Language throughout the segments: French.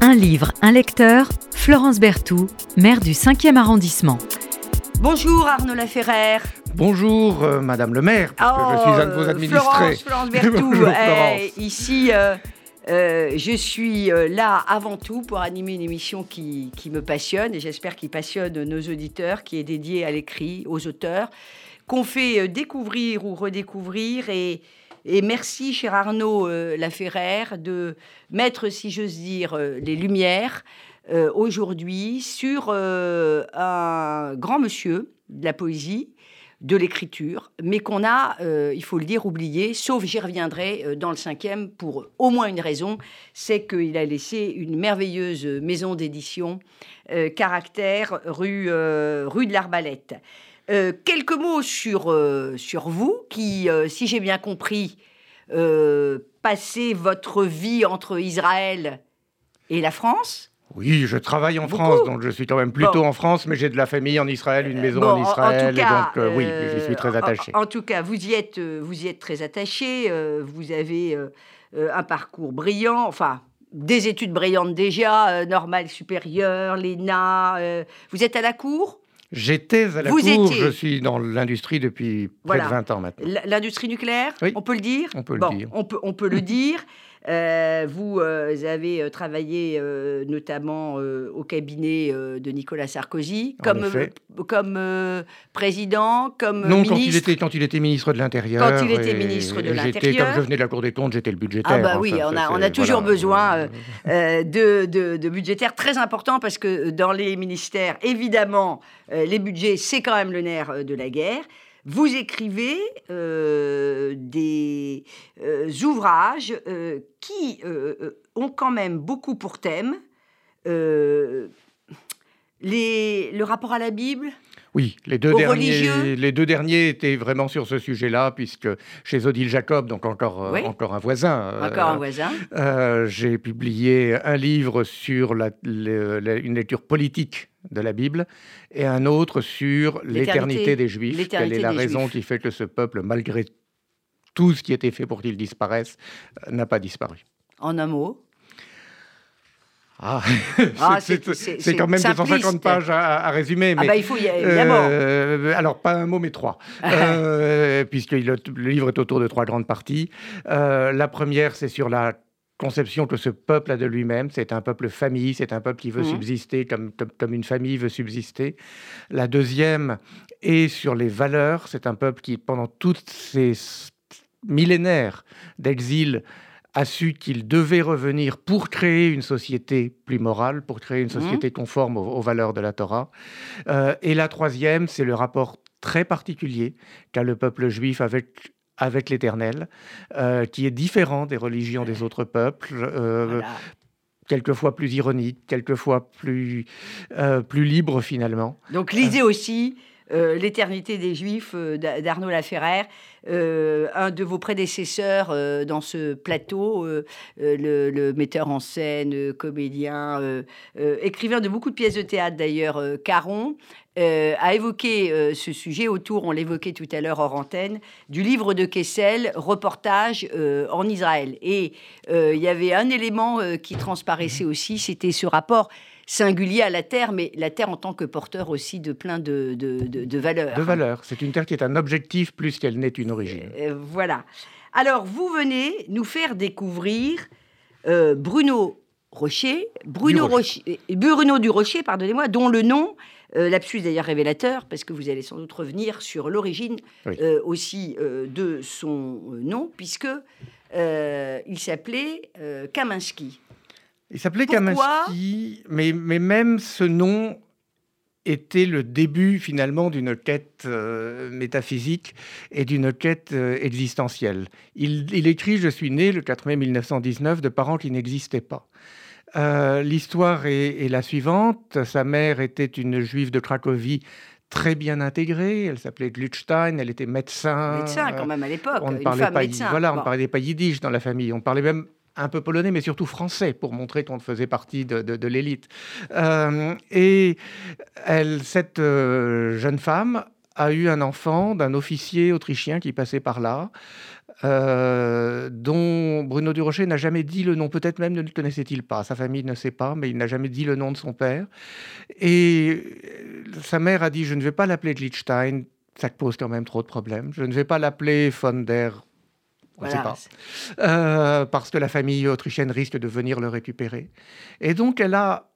Un livre, un lecteur, Florence Berthoud, maire du 5e arrondissement. Bonjour Arnaud Laferrère. Bonjour euh, Madame le maire, parce que je suis un de vos euh, administrés. Florence, Florence Berthoud. Bonjour, Eh, Florence. ici, euh, euh, je suis euh, là avant tout pour animer une émission qui, qui me passionne et j'espère qu'il passionne nos auditeurs, qui est dédiée à l'écrit, aux auteurs, qu'on fait découvrir ou redécouvrir. Et, et merci, cher Arnaud euh, Laferrère, de mettre, si j'ose dire, euh, les lumières euh, aujourd'hui sur un grand monsieur de la poésie, de l'écriture, mais qu'on a, il faut le dire, oublié, sauf j'y reviendrai dans le cinquième pour au moins une raison, c'est qu'il a laissé une merveilleuse maison d'édition, Caractère, rue, rue de l'Arbalète. Euh, quelques mots sur, euh, sur vous, qui, euh, si j'ai bien compris, passez votre vie entre Israël et la France. Oui, je travaille en Beaucoup. France, donc je suis quand même plutôt Bon. en France, mais j'ai de la famille en Israël, une maison Bon, en Israël, tout et cas, donc oui, j'y suis très en- attaché. En, tout cas, vous y êtes, vous y êtes très attaché. vous avez un parcours brillant, enfin des études brillantes déjà, normale supérieure, l'ENA. vous êtes à la cour? J'étais à la vous cour, étiez- je suis dans l'industrie depuis près Voilà. de 20 ans maintenant. L'industrie nucléaire, Oui, on peut le dire on peut le Bon, dire. On peut, on peut le dire. Euh, vous euh, avez euh, travaillé notamment au cabinet de Nicolas Sarkozy, En comme, président, comme Non, quand il, ministre. était, quand il était ministre de l'Intérieur. Quand il était ministre de l'Intérieur. Comme je venais de la Cour des comptes, j'étais le budgétaire. Ah bah oui, enfin, on a, on c'est- a toujours voilà. besoin de, de, de budgétaires très importants parce que dans les ministères, évidemment, les budgets, c'est quand même le nerf de la guerre. Vous écrivez euh, des euh, ouvrages euh, qui ont quand même beaucoup pour thème le rapport à la Bible, Oui, les deux, derniers, les deux derniers étaient vraiment sur ce sujet-là, puisque chez Odile Jacob, donc encore, euh, Oui. encore un voisin, euh, encore un voisin. euh, j'ai publié un livre sur la- le- la- une lecture politique de la Bible et un autre sur L'éternité- des Juifs. Quelle est la raison Juifs. qui fait que ce peuple, malgré tout ce qui était fait pour qu'il disparaisse, n'a pas disparu? En un mot. Ah, Ah, c'est- quand même 250 simpliste. pages à, à résumer. Ah Mais bah il faut y évidemment. euh, alors, pas un mot, mais trois. Euh, puisque le, le livre est autour de trois grandes parties. Euh, la première, c'est sur la conception que ce peuple a de lui-même. C'est un peuple famille, c'est un peuple qui veut Mhm. subsister comme, comme, comme une famille veut subsister. La deuxième est sur les valeurs. C'est un peuple qui, pendant toutes ces millénaires d'exil, a su qu'il devait revenir pour créer une société plus morale, pour créer une société conforme aux, aux valeurs de la Torah. Euh, et la troisième, c'est le rapport très particulier qu'a le peuple juif avec avec l'Éternel, euh, qui est différent des religions des autres peuples, euh, Voilà. quelquefois plus ironique, quelquefois plus, euh, plus libre finalement. Donc lisez aussi L'éternité des Juifs euh, d'A- d'Arnaud Laferrère, euh, un de vos prédécesseurs euh, dans ce plateau, euh, euh, le, le metteur en scène, euh, comédien, euh, euh, écrivain de beaucoup de pièces de théâtre d'ailleurs, euh, Caron, euh, a évoqué euh, ce sujet autour, on l'évoquait tout à l'heure hors antenne, du livre de Kessel, reportage euh, en Israël. Et euh, il y avait un élément euh, qui transparaissait aussi, c'était ce rapport singulier à la terre, mais la terre en tant que porteur aussi de plein de, de, de- de valeurs. De valeur. C'est une terre qui est un objectif plus qu'elle n'est une origine. Euh, voilà. Alors, vous venez nous faire découvrir euh, Bruno Rocher, Bruno, Du Rocher. Rocher- euh, Bruno du Rocher, pardonnez-moi, dont le nom, euh, lapsus d'ailleurs révélateur, parce que vous allez sans doute revenir sur l'origine Oui. euh, aussi euh, de son euh, nom, puisque euh, il s'appelait euh, Kaminski. Il s'appelait Kaminski, mais, mais même ce nom était le début finalement d'une quête euh, métaphysique et d'une quête euh, existentielle. Il, il écrit Je suis né le 4 mai 1919 de parents qui n'existaient pas. Euh, L'histoire est, est la suivante. Sa mère était une juive de Cracovie très bien intégrée. Elle s'appelait Glutstein. Elle était médecin. Médecin, quand même, à l'époque. On ne parlait pas, médecin. voilà, Bon. parlait pas yiddish dans la famille. On parlait même un peu polonais, mais surtout français, pour montrer qu'on faisait partie de, l'élite. Euh, et cette euh, jeune femme a eu un enfant d'un officier autrichien qui passait par là, euh, dont Bruno Durocher n'a jamais dit le nom, peut-être même ne le connaissait-il pas, sa famille ne sait pas, mais il n'a jamais dit le nom de son père. Et sa mère a dit, je ne vais pas l'appeler Glitstein, ça pose quand même trop de problèmes, je ne vais pas l'appeler von der... On ne sait pas. Euh, parce que la famille autrichienne risque de venir le récupérer. Et donc elle a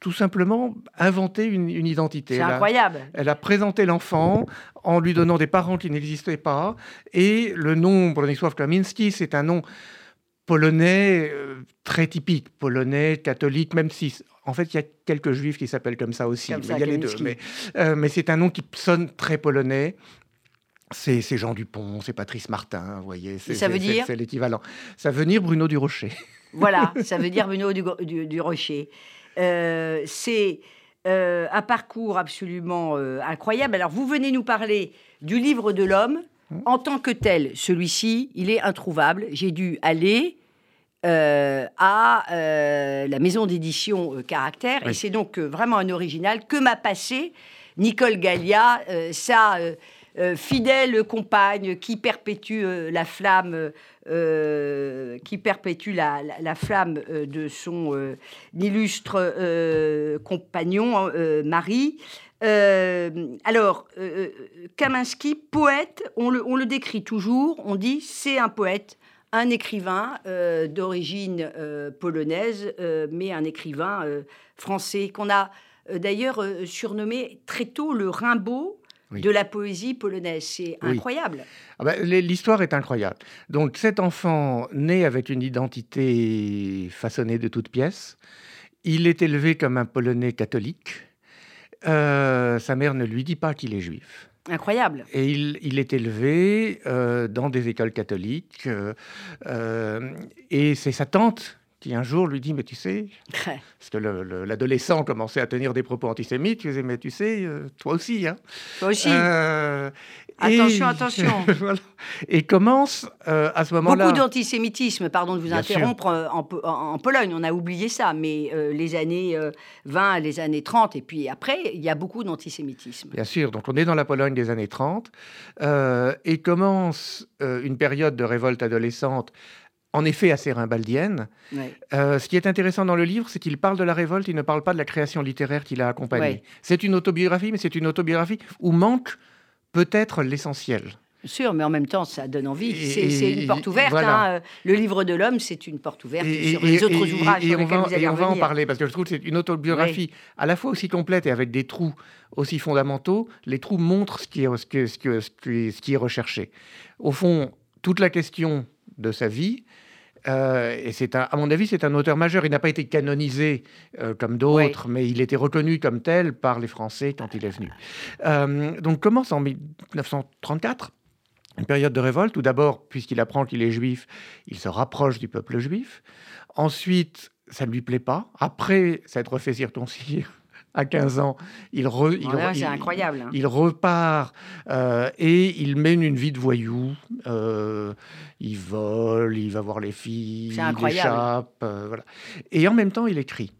tout simplement inventé une, identité. C'est incroyable. elle a présenté l'enfant en lui donnant des parents qui n'existaient pas. Et le nom Bronisław Kaminski, c'est un nom polonais euh, très typique, polonais, catholique, même si en fait il y a quelques juifs qui s'appellent comme ça aussi. il y a les deux. Mais, euh, mais c'est un nom qui sonne très polonais. C'est Jean Dupont, c'est Patrice Martin, vous voyez. Ça veut dire C'est l'équivalent. Ça veut dire Bruno du Rocher. Voilà, ça veut dire Bruno du, du Rocher. Euh, c'est euh, un parcours absolument euh, incroyable. Alors, vous venez nous parler du livre de l'homme. Mmh. En tant que tel, celui-ci, il est introuvable. J'ai dû aller à la maison d'édition Caractère, et c'est donc vraiment un original que m'a passé Nicole Gallia, sa fidèle compagne qui perpétue la flamme euh, qui perpétue la, flamme euh, de son euh, illustre compagnon, Marie. alors, Kaminski, poète, on le, on le, décrit toujours, on dit c'est un poète, un écrivain d'origine polonaise, mais un écrivain français qu'on a d'ailleurs surnommé très tôt le Rimbaud de la poésie polonaise. C'est incroyable. Ah bah, l'histoire est incroyable. Donc cet enfant né avec une identité façonnée de toutes pièces, il est élevé comme un Polonais catholique. Euh, sa mère ne lui dit pas qu'il est juif. Incroyable. Et il, est élevé euh, dans des écoles catholiques. Euh, et c'est sa tante qui un jour lui dit Mais tu sais, parce que l'adolescent commençait à tenir des propos antisémites, tu disais Mais tu sais, euh, toi aussi. Hein. Toi aussi. Euh, attention, attention. Et commence euh, à ce moment-là. Beaucoup d'antisémitisme, pardon de vous interrompre, en, Pologne, on a oublié ça, mais les années 20, les années 30, et puis après, il y a beaucoup d'antisémitisme. Bien sûr, donc on est dans la Pologne des années 30, et commence une période de révolte adolescente en effet assez rimbaldienne. Euh, ce qui est intéressant dans le livre, c'est qu'il parle de la révolte, il ne parle pas de la création littéraire qui l'a accompagnée. C'est une autobiographie, mais c'est une autobiographie où manque peut-être l'essentiel. Bien sûr, mais en même temps, ça donne envie. C'est une porte ouverte. Hein. Le livre de l'homme, c'est une porte ouverte sur les autres ouvrages. Et, on va, et on va en parler, parce que je trouve que c'est une autobiographie à la fois aussi complète et avec des trous aussi fondamentaux. Les trous montrent ce qui est, ce ce ce qui est recherché. Au fond, toute la question de sa vie, euh, et c'est à mon avis, c'est un auteur majeur. Il n'a pas été canonisé euh, comme d'autres, mais il était reconnu comme tel par les Français quand il est venu. Euh, donc commence en 1934 une période de révolte. Tout d'abord, puisqu'il apprend qu'il est juif, il se rapproche du peuple juif. Ensuite, ça ne lui plaît pas. Après s'être fait circoncire, à 15 ans. Il, incroyable, hein. il repart euh, et il mène une vie de voyou. Euh, il vole, il va voir les filles, il échappe. Euh, voilà. Et en même temps, il écrit.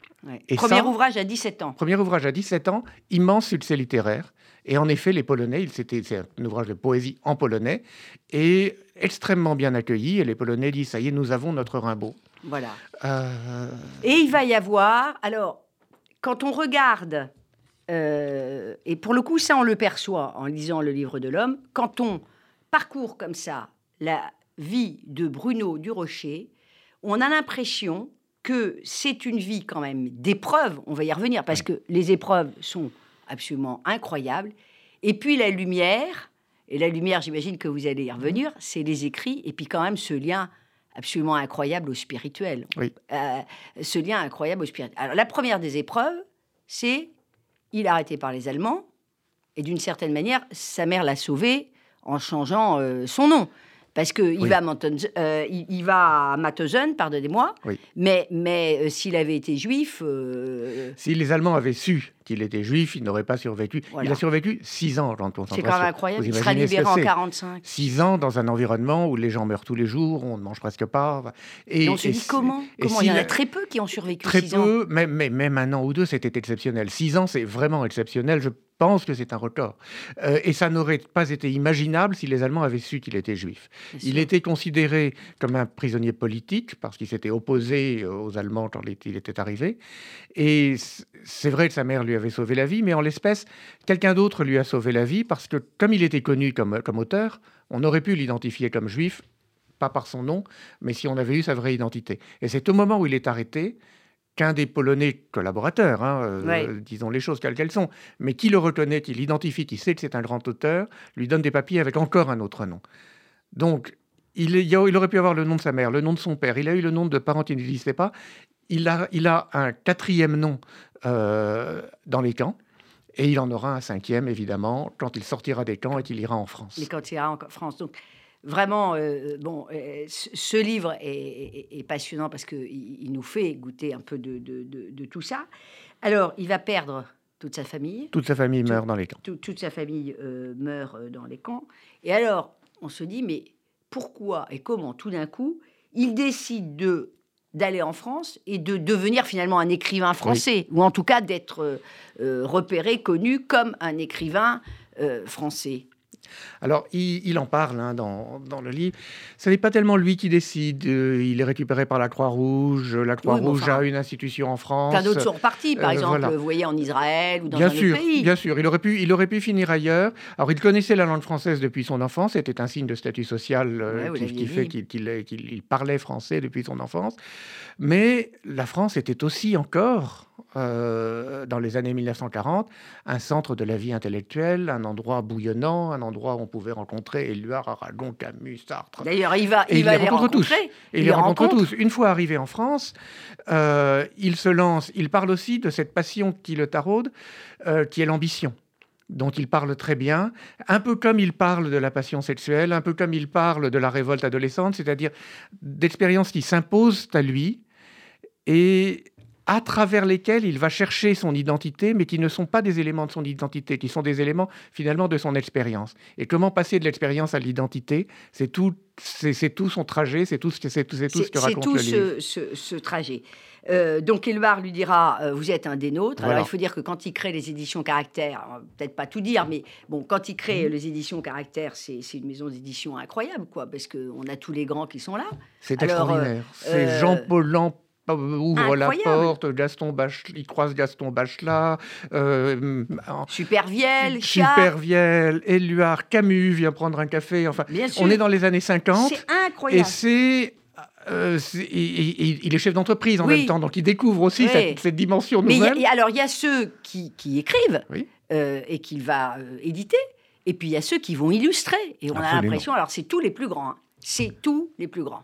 premier ouvrage à 17 ans. Premier ouvrage à 17 ans, immense succès littéraire. Et en effet, les Polonais, c'était c'est un ouvrage de poésie en polonais, et extrêmement bien accueilli. Et les Polonais disent, ça y est, nous avons notre Rimbaud. Voilà. Et il va y avoir, alors, quand on regarde, euh, et pour le coup, ça on le perçoit en lisant le livre de l'homme, quand on parcourt comme ça la vie de Bruno Durocher, on a l'impression que c'est une vie quand même d'épreuves, on va y revenir, parce que les épreuves sont absolument incroyables, et puis la lumière, et la lumière, j'imagine que vous allez y revenir, c'est les écrits, et puis quand même ce lien absolument incroyable au spirituel. Oui. Euh, ce lien incroyable au spirituel. Alors, la première des épreuves, c'est il est arrêté par les Allemands, et d'une certaine manière, sa mère l'a sauvé en changeant euh, son nom parce qu'il va, euh, il, va à Mauthausen, pardonnez-moi, mais, mais euh, s'il avait été juif... Euh, si les Allemands avaient su qu'il était juif, il n'aurait pas survécu. Il a survécu six ans en concentration. C'est quand même incroyable, il sera libéré en 45. Six ans dans un environnement où les gens meurent tous les jours, on ne mange presque pas. Et, on se dit comment, comment Il y en a très peu qui ont survécu Très peu, Même, même, un an ou deux, c'était exceptionnel. Six ans, c'est vraiment exceptionnel. Je pense que c'est un record. Euh, et ça n'aurait pas été imaginable si les Allemands avaient su qu'il était juif. Il était considéré comme un prisonnier politique parce qu'il s'était opposé aux Allemands quand il était arrivé. Et c'est vrai que sa mère lui avait sauvé la vie, mais en l'espèce, quelqu'un d'autre lui a sauvé la vie parce que comme il était connu comme, comme auteur, on aurait pu l'identifier comme juif, pas par son nom, mais si on avait eu sa vraie identité. Et c'est au moment où il est arrêté qu'un des Polonais collaborateurs, hein, euh, disons les choses quelles qu'elles sont, mais qui le reconnaît, qui l'identifie, qui sait que c'est un grand auteur, lui donne des papiers avec encore un autre nom. Donc, il, il, aurait pu avoir le nom de sa mère, le nom de son père, il a eu le nom de parents qui n'existaient pas, il a, il a un quatrième nom euh, dans les camps, et il en aura un cinquième, évidemment, quand il sortira des camps et qu'il ira en France. Quand il ira en France. Donc, vraiment, euh, bon, euh, ce livre est, passionnant parce qu'il il nous fait goûter un peu de, tout ça. Alors, il va perdre toute sa famille. Toute sa famille meurt dans les camps. toute sa famille euh, meurt dans les camps. Et alors, on se dit, mais pourquoi et comment tout d'un coup, il décide de d'aller en France et de devenir finalement un écrivain français, ou en tout cas d'être repéré, connu comme un écrivain français. Alors, il, en parle hein, dans, le livre. Ce n'est pas tellement lui qui décide. Euh, il est récupéré par la Croix-Rouge. La Croix-Rouge a une institution en France. Plein d'autres sont repartis, par euh, exemple, vous voyez, en Israël ou dans bien un sûr, autre pays. Bien sûr, il aurait, pu, il aurait pu finir ailleurs. Alors, il connaissait la langue française depuis son enfance. C'était un signe de statut social euh, qui, fait qu'il parlait français depuis son enfance. Mais la France était aussi encore dans les années 1940, un centre de la vie intellectuelle, un endroit bouillonnant, un endroit où on pouvait rencontrer Éluard, Aragon, Camus, Sartre. D'ailleurs, il va, il, va les, rencontrer tous. Et il, les rencontre, tous. Une fois arrivé en France, euh, il se lance. Il parle aussi de cette passion qui le taraude, euh, qui est l'ambition dont il parle très bien, un peu comme il parle de la passion sexuelle, un peu comme il parle de la révolte adolescente, c'est-à-dire d'expériences qui s'imposent à lui et à travers lesquels il va chercher son identité, mais qui ne sont pas des éléments de son identité, qui sont des éléments finalement de son expérience. Et comment passer de l'expérience à l'identité, c'est tout, c'est tout son trajet, c'est tout, c'est tout, tout ce que raconte tout le livre. Ce, ce, trajet. Euh, donc Elmar lui dira euh, vous êtes un des nôtres. Alors il faut dire que quand il crée les éditions Caractère, peut-être pas tout dire, mais bon, quand il crée mhm. les éditions Caractère, c'est une maison d'édition incroyable, quoi, parce qu'on a tous les grands qui sont là. C'est extraordinaire. Euh, c'est Jean-Paul Lamp ouvre la porte, Gaston il croise Gaston Bachelard. Euh, Supervielle, Supervielle, Éluard, Camus vient prendre un café. Enfin, on est dans les années 50. C'est incroyable. Et c'est euh, il, est chef d'entreprise en même temps, donc il découvre aussi cette, dimension nouvelle. Mais alors, il y a ceux qui, écrivent euh, et qu'il va euh, éditer, et puis il y a ceux qui vont illustrer. Et on a l'impression, alors c'est tous les plus grands, hein. c'est tous les plus grands.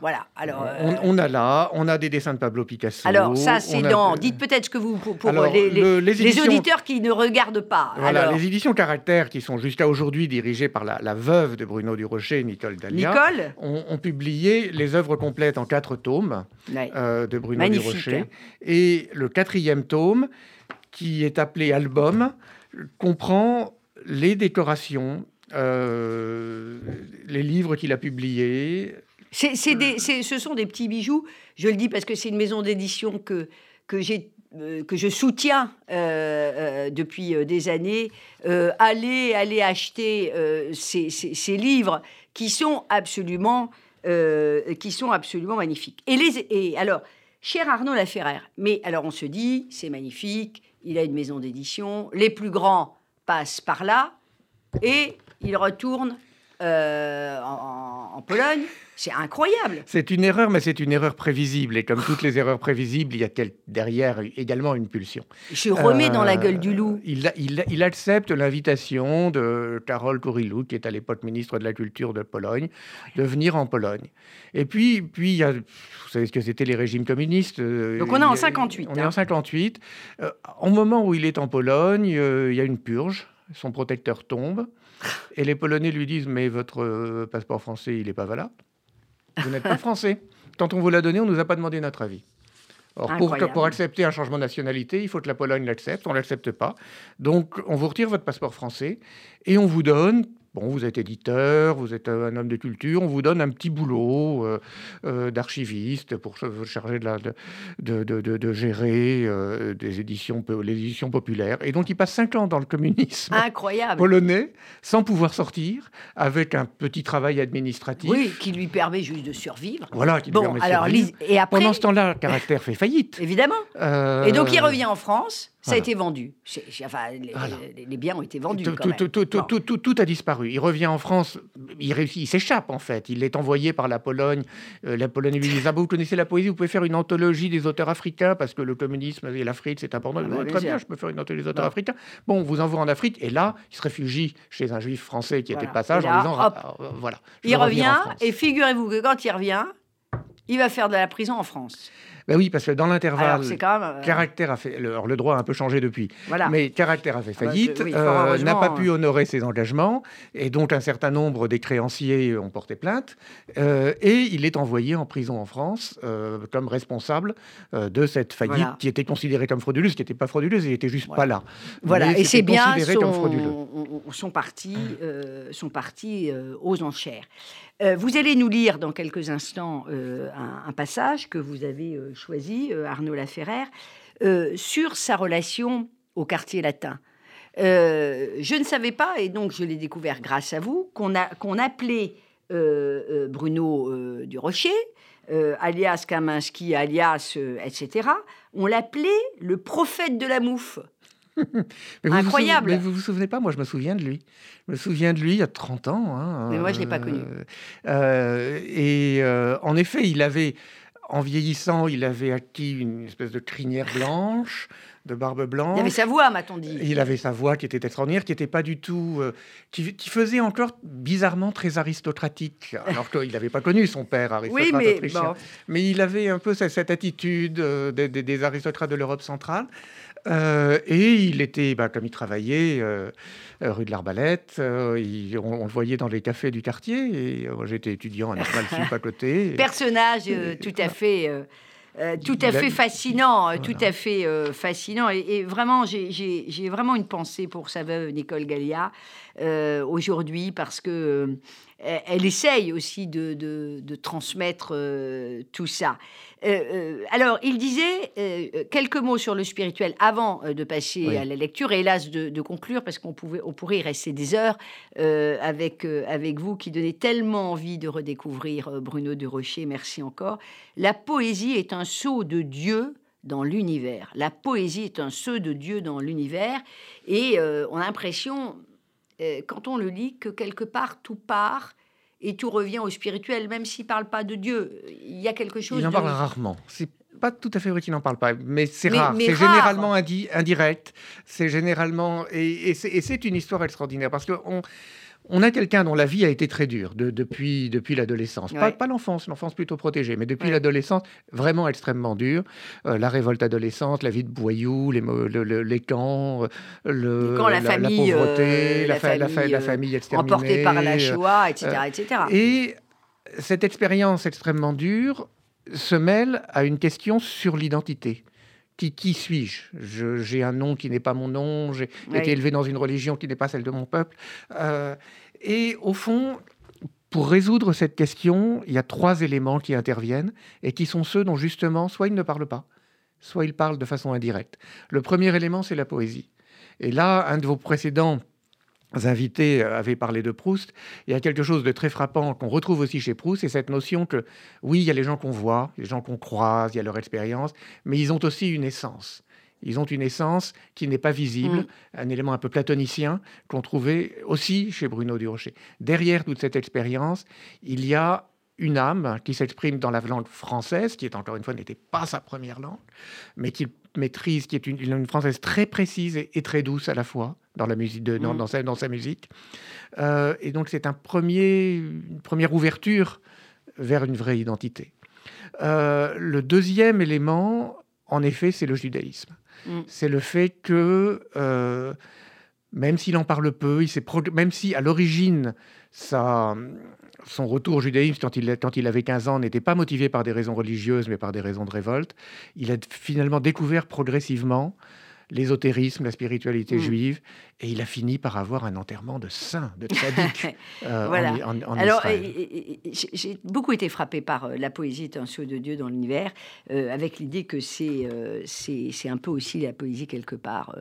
Voilà. Alors, euh, on, a là, on a des dessins de Pablo Picasso. Alors ça, c'est dans. Dites peut-être ce que vous pour, les, auditeurs qui ne regardent pas. Voilà, les éditions Caractère, qui sont jusqu'à aujourd'hui dirigées par la, veuve de Bruno Durocher, Nicole Dalia, Nicole ont, publié les œuvres complètes en quatre tomes euh, de Bruno Durocher. Et le quatrième tome, qui est appelé album, comprend les décorations, euh, les livres qu'il a publiés, ce sont des petits bijoux. Je le dis parce que c'est une maison d'édition que, que, euh, que je soutiens euh, euh, depuis des années. allez, allez acheter ces, livres qui sont absolument, qui sont absolument magnifiques. Et, les, et alors, cher Arnaud Laferrère, mais alors on se dit, c'est magnifique, il a une maison d'édition, les plus grands passent par là, et il retourne en Pologne. C'est incroyable. C'est une erreur, mais c'est une erreur prévisible. Et comme toutes les erreurs prévisibles, il y a derrière également une pulsion. Je remets dans la euh, gueule du loup. Il, il, accepte l'invitation de Karol Kurilou, qui est à l'époque ministre de la Culture de Pologne, de venir en Pologne. Et puis, puis il y a, vous savez ce que c'était les régimes communistes. Euh, Donc on est en 58. On est en 58. Euh, au moment où il est en Pologne, il y a une purge. Son protecteur tombe. Et les Polonais lui disent Mais votre passeport français, il n'est pas valable. Vous n'êtes pas français. Quand on vous l'a donné, on ne nous a pas demandé notre avis. Or, pour, pour, accepter un changement de nationalité, il faut que la Pologne l'accepte. On ne l'accepte pas. Donc, on vous retire votre passeport français et on vous donne, bon, vous êtes éditeur, vous êtes un homme de culture, on vous donne un petit boulot d'archiviste pour se charger de, la, de, de, de, gérer des éditions, les éditions populaires. Et donc, il passe cinq ans dans le communisme Incroyable. polonais, sans pouvoir sortir, avec un petit travail administratif. Oui, qui lui permet juste de survivre. Voilà, qui lui permet de survivre. Et après... Pendant ce temps-là, le caractère fait faillite. Évidemment. Et donc, il revient en France. Ça a été vendu. Enfin, les, biens ont été vendus. Tout, quand même. Tout, tout, a disparu. Il revient en France, il réussit, il s'échappe en fait. Il est envoyé par la Pologne. Euh, la Pologne lui dit ah, Vous connaissez la poésie, vous pouvez faire une anthologie des auteurs africains parce que le communisme et l'Afrique, c'est important. Ah, très bien, je peux faire une anthologie des auteurs africains. Bon, on vous envoie en Afrique. Et là, il se réfugie chez un juif français qui était de passage en disant ah, euh, Voilà. Il revient, et figurez-vous que quand il revient, il va faire de la prison en France. Ben oui, parce que dans l'intervalle, euh, Caractère a fait. Le, le, droit a un peu changé depuis. Mais Caractère a fait ah bah, faillite, euh, n'a pas pu honorer ses engagements, et donc un certain nombre des créanciers ont porté plainte, euh, et il est envoyé en prison en France comme responsable de cette faillite qui était considérée comme frauduleuse, qui n'était pas frauduleuse, il n'était juste pas là. Voilà, et c'est bien son, son parti, son parti aux enchères. Vous allez nous lire dans quelques instants euh, un, passage que vous avez choisi, Arnaud Laferrère, sur sa relation au quartier latin. je ne savais pas, et donc je l'ai découvert grâce à vous, qu'on qu'on appelait Bruno Durocher, alias Kaminski, alias, etc., on l'appelait le prophète de la mouffe. Incroyable. mais vous vous souvenez pas, moi je me souviens de lui. Je me souviens de lui il y a 30 ans. Hein, mais moi je ne l'ai pas connu. Euh, euh, et euh, en effet, il avait, en vieillissant, il avait acquis une espèce de crinière blanche, de barbe blanche. Il avait sa voix, m'a-t-on dit. Il avait sa voix qui était extraordinaire, qui n'était pas du tout. qui, faisait encore bizarrement très aristocratique, alors qu'il n'avait pas connu son père aristocrate oui, mais, autrichien. Mais il avait un peu cette, attitude des, des aristocrates de l'Europe centrale. Euh, et il était, bah, comme il travaillait euh, rue de l'Arbalète, euh, on, le voyait dans les cafés du quartier. Et j'étais étudiant à Normal Sup à côté. Personnage tout à fait. tout à fait fascinant, tout à fait fascinant. Et, vraiment, j'ai vraiment une pensée pour sa veuve Nicole Gallia aujourd'hui parce que elle essaye aussi de, de transmettre tout ça. Euh, euh, alors, il disait euh, quelques mots sur le spirituel avant de passer à la lecture, et hélas de, conclure, parce qu'on pouvait, on pourrait y rester des heures avec, avec vous qui donnez tellement envie de redécouvrir Bruno de Rocher. Merci encore. La poésie est un saut de Dieu dans l'univers. La poésie est un saut de Dieu dans l'univers, et on a l'impression, quand on le lit, que quelque part tout part et tout revient au spirituel, même s'il ne parle pas de Dieu. Il y a quelque chose. Il en parle rarement. C'est pas tout à fait vrai qu'il n'en parle pas, mais c'est rare. C'est généralement indirect. C'est généralement et, et c'est une histoire extraordinaire parce que on on a quelqu'un dont la vie a été très dure depuis, depuis l'adolescence. Pas, l'enfance, l'enfance plutôt protégée, mais depuis l'adolescence, vraiment extrêmement dure. Euh, la révolte adolescente, la vie de boyou, les, les camps, euh, le, la, famille, pauvreté, la, famille, la, famille exterminée. Emportée par la Shoah, etc. etc. Et cette expérience extrêmement dure se mêle à une question sur l'identité qui, qui suis-je? J'ai un nom qui n'est pas mon nom, j'ai été élevé dans une religion qui n'est pas celle de mon peuple. Euh, et au fond, pour résoudre cette question, il y a trois éléments qui interviennent et qui sont ceux dont justement, soit il ne parle pas, soit il parle de façon indirecte. Le premier élément, c'est la poésie. Et là, un de vos précédents invités avaient parlé de Proust. Il y a quelque chose de très frappant qu'on retrouve aussi chez Proust, c'est cette notion que, oui, il y a les gens qu'on voit, les gens qu'on croise, il y a leur expérience, mais ils ont aussi une essence. Ils ont une essence qui n'est pas visible, mm. un élément un peu platonicien qu'on trouvait aussi chez Bruno Durocher. Derrière toute cette expérience, il y a une âme qui s'exprime dans la langue française, qui est encore une fois n'était pas sa première langue, mais qu'il maîtrise, qui est une, langue française très précise et, très douce à la fois dans, la musique de, dans, mm. sa, dans sa, musique. Euh, et donc c'est un premier, une première ouverture vers une vraie identité. Euh, le deuxième élément, en effet, c'est le judaïsme. Mm. C'est le fait que, euh, même s'il en parle peu, il même si à l'origine, son retour au judaïsme quand il, quand il avait 15 ans n'était pas motivé par des raisons religieuses, mais par des raisons de révolte. Il a finalement découvert progressivement l'ésotérisme, la spiritualité mmh. juive, et il a fini par avoir un enterrement de saint, de tzaddik. euh, voilà. En, en, Alors, j'ai beaucoup été frappé par la poésie d'un saut de Dieu dans l'univers, euh, avec l'idée que c'est euh, c'est un peu aussi la poésie quelque part.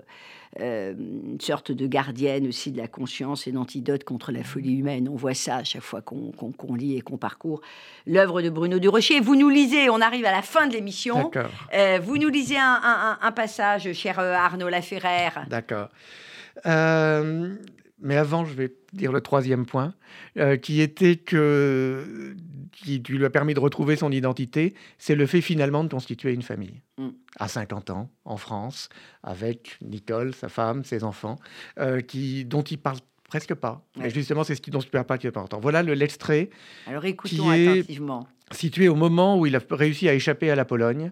Euh, une sorte de gardienne aussi de la conscience et d'antidote contre la folie humaine. On voit ça à chaque fois qu'on lit et qu'on parcourt l'œuvre de Bruno Durocher. Vous nous lisez, on arrive à la fin de l'émission. Euh, vous nous lisez un, un, un, passage, cher Arnaud Laferrère. D'accord. Euh, mais avant, je vais dire le troisième point, euh, qui était que qui lui a permis de retrouver son identité, c'est le fait finalement de constituer une famille. Mm. À 50 ans, en France, avec Nicole, sa femme, ses enfants, euh, qui, dont il parle presque pas. Et justement, c'est ce qui, dont il ne parle pas qui est important. Voilà l'extrait. Alors écoutons attentivement. Situé au moment où il a réussi à échapper à la Pologne,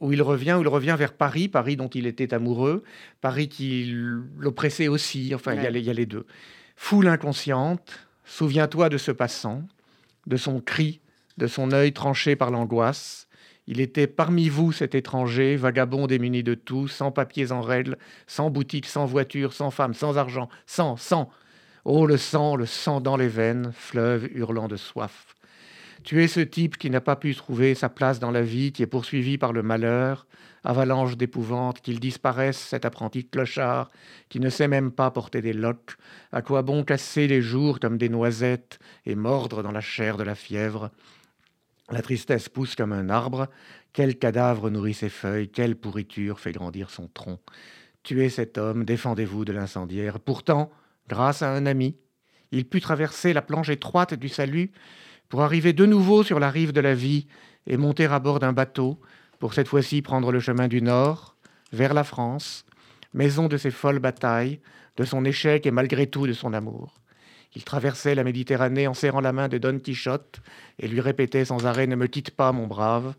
où il revient, où il revient vers Paris, Paris dont il était amoureux, Paris qui l'oppressait aussi, enfin il, y a les, il y a les deux. Foule inconsciente, souviens-toi de ce passant, de son cri, de son œil tranché par l'angoisse. Il était parmi vous cet étranger, vagabond démuni de tout, sans papiers en règle, sans boutique, sans voiture, sans femme, sans argent, sans, sans. Oh le sang, le sang dans les veines, fleuve hurlant de soif. Tu ce type qui n'a pas pu trouver sa place dans la vie, qui est poursuivi par le malheur, avalanche d'épouvante, qu'il disparaisse cet apprenti clochard, qui ne sait même pas porter des loques, à quoi bon casser les jours comme des noisettes et mordre dans la chair de la fièvre? La tristesse pousse comme un arbre, quel cadavre nourrit ses feuilles, quelle pourriture fait grandir son tronc? Tuez cet homme, défendez-vous de l'incendiaire. Pourtant, grâce à un ami, il put traverser la planche étroite du salut pour arriver de nouveau sur la rive de la vie et monter à bord d'un bateau, pour cette fois-ci prendre le chemin du nord, vers la France, maison de ses folles batailles, de son échec et malgré tout de son amour. Il traversait la Méditerranée en serrant la main de Don Quichotte et lui répétait sans arrêt Ne me quitte pas, mon brave.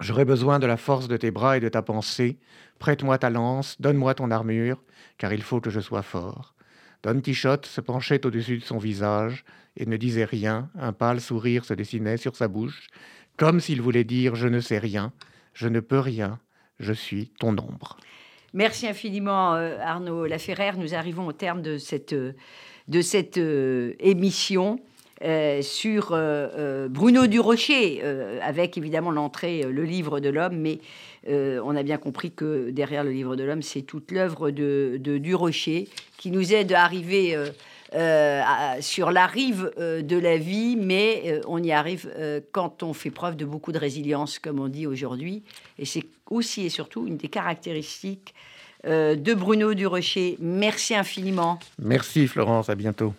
J'aurai besoin de la force de tes bras et de ta pensée. Prête-moi ta lance, donne-moi ton armure, car il faut que je sois fort. Don Quichotte se penchait au-dessus de son visage et ne disait rien, un pâle sourire se dessinait sur sa bouche, comme s'il voulait dire Je ne sais rien, je ne peux rien, je suis ton ombre. Merci infiniment euh, Arnaud Laferrère. Nous arrivons au terme de cette, de cette euh, émission. Euh, sur Bruno Durocher, avec évidemment l'entrée, le livre de l'homme, mais on a bien compris que derrière le livre de l'homme, c'est toute l'œuvre de, de Durocher qui nous aide à arriver euh, sur la rive euh, de la vie, mais euh, on y arrive quand on fait preuve de beaucoup de résilience, comme on dit aujourd'hui. Et c'est aussi et surtout une des caractéristiques de Bruno Durocher. Merci infiniment. Merci Florence, à bientôt.